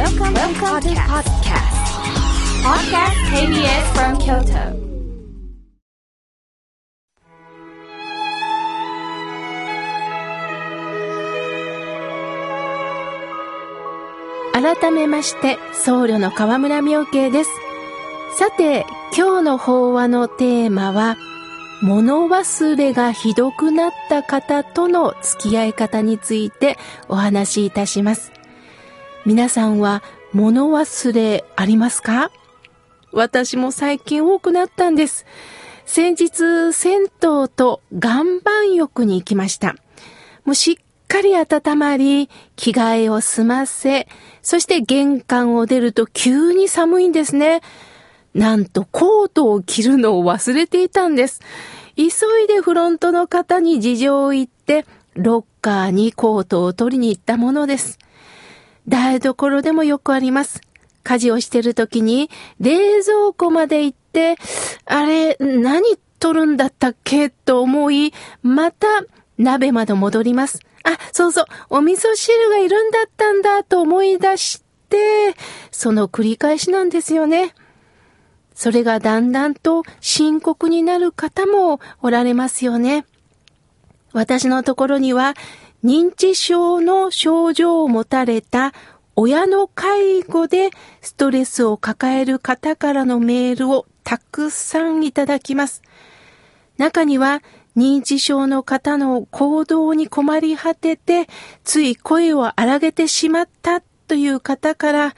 Welcome, Welcome to podcast. Podcast KBS from Kyoto. 改めまして僧侶の河村明慶ですさて今日の法話のテーマは物忘れがひどくなった方との付き合い方についてお話しいたします皆さんは物忘れありますか？私も最近多くなったんです先日銭湯と岩盤浴に行きましたもうしっかり温まり、着替えを済ませ、そして玄関を出ると急に寒いんですね。なんとコートを着るのを忘れていたんです。急いでフロントの方に事情を言って、ロッカーにコートを取りに行ったものです。台所でもよくあります。家事をしてる時に冷蔵庫まで行って、あれ、何取るんだったっけと思い、また鍋まで戻ります。あ、そうそう、お味噌汁がいるんだったんだと思い出して、その繰り返しなんですよね。それがだんだんと深刻になる方もおられますよね。私のところには認知症の症状を持たれた親の介護でストレスを抱える方からのメールをたくさんいただきます。中には認知症の方の行動に困り果てて、つい声を荒げてしまったという方から、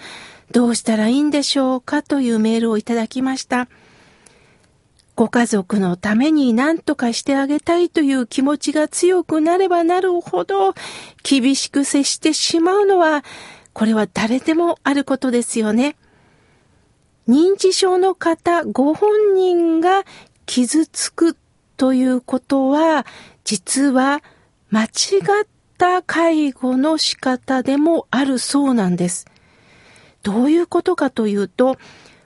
どうしたらいいんでしょうかというメールをいただきました。ご家族のために何とかしてあげたいという気持ちが強くなればなるほど厳しく接してしまうのは、これは誰でもあることですよね。認知症の方ご本人が傷つくということは、実は間違った介護の仕方でもあるそうなんです。どういうことかというと、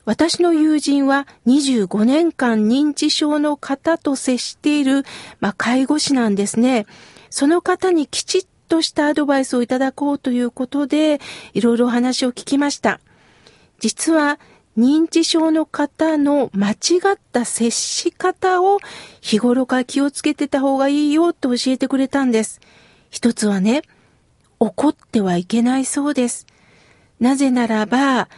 私の友人は25年間認知症の方と接している、まあ、介護士なんですね。その方にきちっとしたアドバイスをいただこうということで、いろいろお話を聞きました。実は認知症の方の間違った接し方を日頃から気をつけてた方がいいよと教えてくれたんです。一つはね、怒ってはいけないそうです。なぜならば、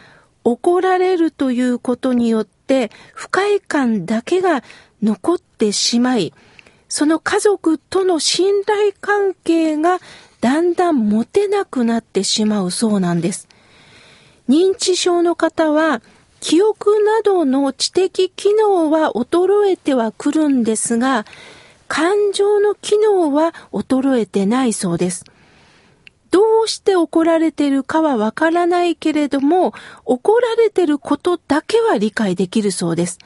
怒られるということによって不快感だけが残ってしまい、その家族との信頼関係がだんだん持てなくなってしまうそうなんです。認知症の方は記憶などの知的機能は衰えてはくるんですが、感情の機能は衰えてないそうです。どうして怒られているかはわからないけれども、怒られてることだけは理解できるそうです。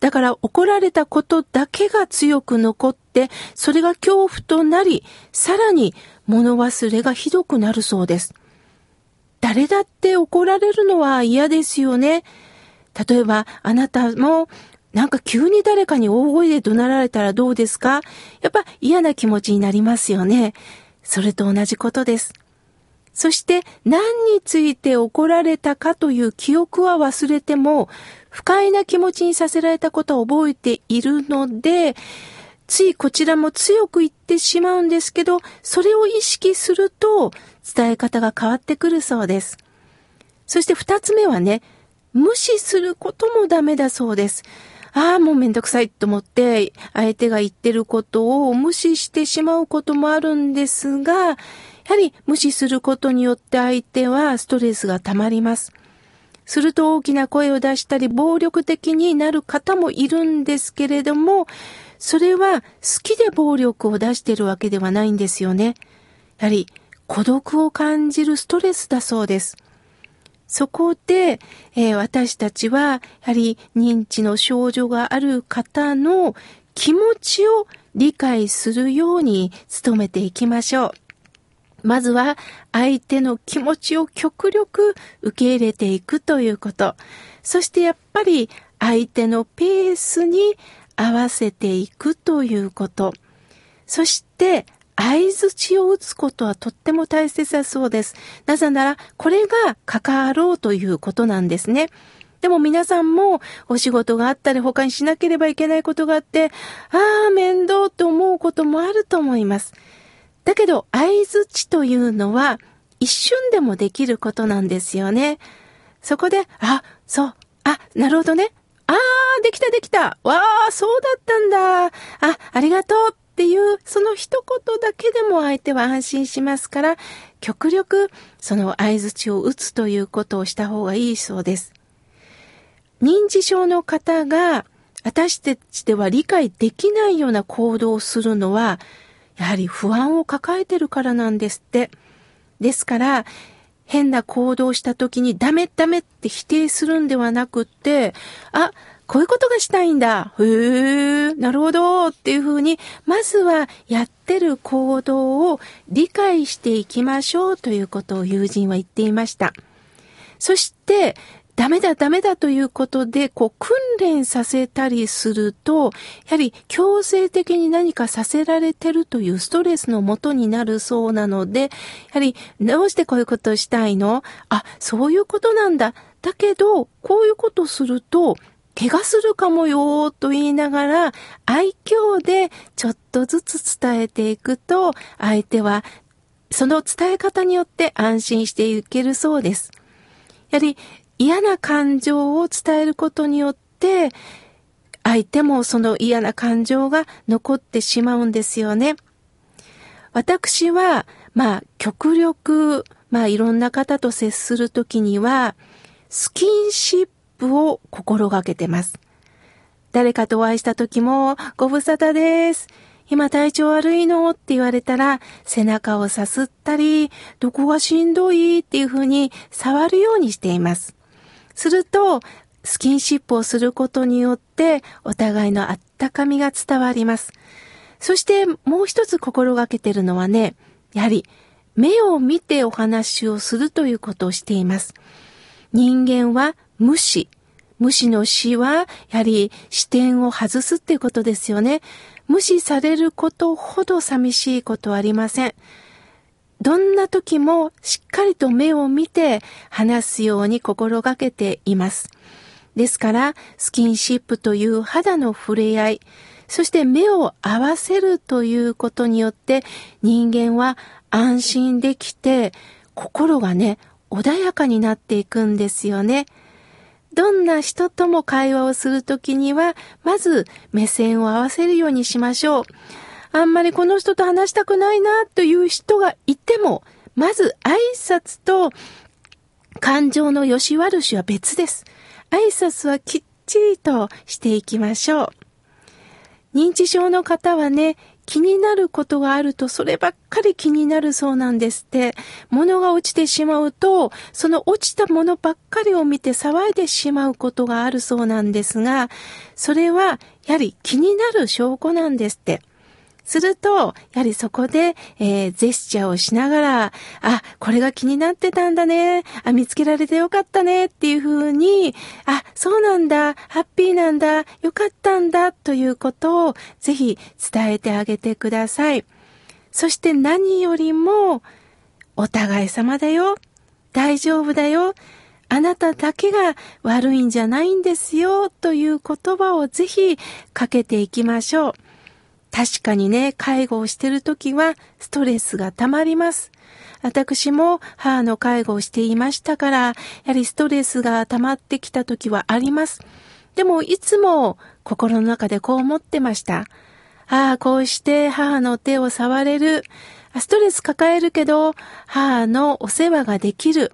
だから怒られたことだけが強く残って、それが恐怖となり、さらに物忘れがひどくなるそうです。誰だって怒られるのは嫌ですよね。例えば、あなたも、なんか急に誰かに大声で怒鳴られたらどうですか？やっぱ嫌な気持ちになりますよね。それと同じことです。そして何について怒られたかという記憶は忘れても、不快な気持ちにさせられたことを覚えているので、ついこちらも強く言ってしまうんですけど、それを意識すると伝え方が変わってくるそうです。そして二つ目はね、無視することもダメだそうです。ああ、もうめんどくさいと思って、相手が言ってることを無視してしまうこともあるんですが、やはり無視することによって相手はストレスが溜まります。すると大きな声を出したり暴力的になる方もいるんですけれども、それは好きで暴力を出しているわけではないんですよね。やはり孤独を感じるストレスだそうです。そこで、えー、私たちは、やはり認知の症状がある方の気持ちを理解するように努めていきましょう。まずは相手の気持ちを極力受け入れていくということ。そしてやっぱり相手のペースに合わせていくということ。そして合図値を打つことはとっても大切だそうです。なぜなら、これが関わろうということなんですね。でも皆さんもお仕事があったり他にしなければいけないことがあって、ああ、面倒と思うこともあると思います。だけど、合図値というのは一瞬でもできることなんですよね。そこで、あ、そう、あ、なるほどね。ああ、できたできた。わあ、そうだったんだ。あ、ありがとう。っていうその一言だけでも相手は安心しますから、極力その合図値を打つということをした方がいいそうです。認知症の方が私たちでは理解できないような行動をするのは、やはり不安を抱えてるからなんですって。ですから、変な行動した時にダメダメって否定するんではなくって、あ、こういうことがしたいんだ。へえ、なるほど。っていうふうに、まずはやってる行動を理解していきましょうということを友人は言っていました。そして、ダメだダメだということで、こう訓練させたりすると、やはり強制的に何かさせられてるというストレスのもとになるそうなので、やはりどうしてこういうことをしたいの？あ、そういうことなんだ。だけど、こういうことすると、怪我するかもよと言いながら愛嬌でちょっとずつ伝えていくと相手はその伝え方によって安心していけるそうです。やはり嫌な感情を伝えることによって相手もその嫌な感情が残ってしまうんですよね。私は、まあ、極力、まあ、いろんな方と接するときには、スキンシップを心がけてます。誰かとお会いした時も、ご無沙汰です。今体調悪いの？って言われたら、背中をさすったり、どこがしんどい？っていう風に触るようにしています。すると、スキンシップをすることによって、お互いのあったかみが伝わります。そしてもう一つ心がけてるのはね、やはり目を見てお話をするということをしています。人間は無視。無視の死は、やはり視点を外すっていうことですよね。無視されることほど寂しいことはありません。どんな時もしっかりと目を見て話すように心がけています。ですから、スキンシップという肌の触れ合い、そして目を合わせるということによって人間は安心できて心がね、穏やかになっていくんですよね。どんな人とも会話をするときには、まず目線を合わせるようにしましょう。あんまりこの人と話したくないなという人がいても、まず挨拶と感情の良し悪しは別です。挨拶はきっちりとしていきましょう。認知症の方はね、気になることがあるとそればっかり気になるそうなんですって。物が落ちてしまうと、その落ちたものばっかりを見て騒いでしまうことがあるそうなんですが、それはやはり気になる証拠なんですって。すると、やはりそこで、えー、ジェスチャーをしながら、あ、これが気になってたんだね。あ、見つけられてよかったね。っていうふうに、あ、そうなんだ。ハッピーなんだ。よかったんだ。ということを、ぜひ伝えてあげてください。そして何よりも、お互い様だよ。大丈夫だよ。あなただけが悪いんじゃないんですよ。という言葉をぜひかけていきましょう。確かにね、介護をしてるときはストレスが溜まります。私も母の介護をしていましたから、やはりストレスが溜まってきたときはあります。でもいつも心の中でこう思ってました。ああ、こうして母の手を触れる。ストレス抱えるけど、母のお世話ができる。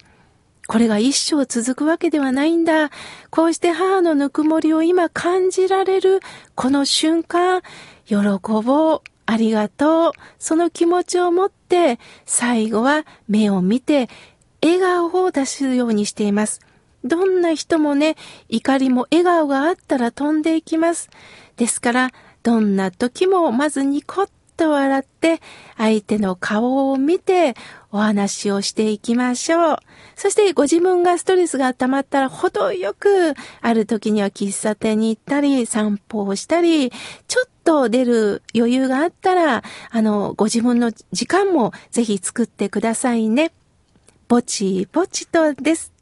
これが一生続くわけではないんだ。こうして母のぬくもりを今感じられる、この瞬間、喜ぼう、ありがとう、その気持ちを持って、最後は目を見て、笑顔を出すようにしています。どんな人もね、怒りも笑顔があったら飛んでいきます。ですから、どんな時もまずニコッと笑って、相手の顔を見てお話をしていきましょう。そしてご自分がストレスが溜まったら程よく、ある時には喫茶店に行ったり、散歩をしたり、ちょっと出る余裕があったら、あの、ご自分の時間もぜひ作ってくださいね。ぼちぼちとです。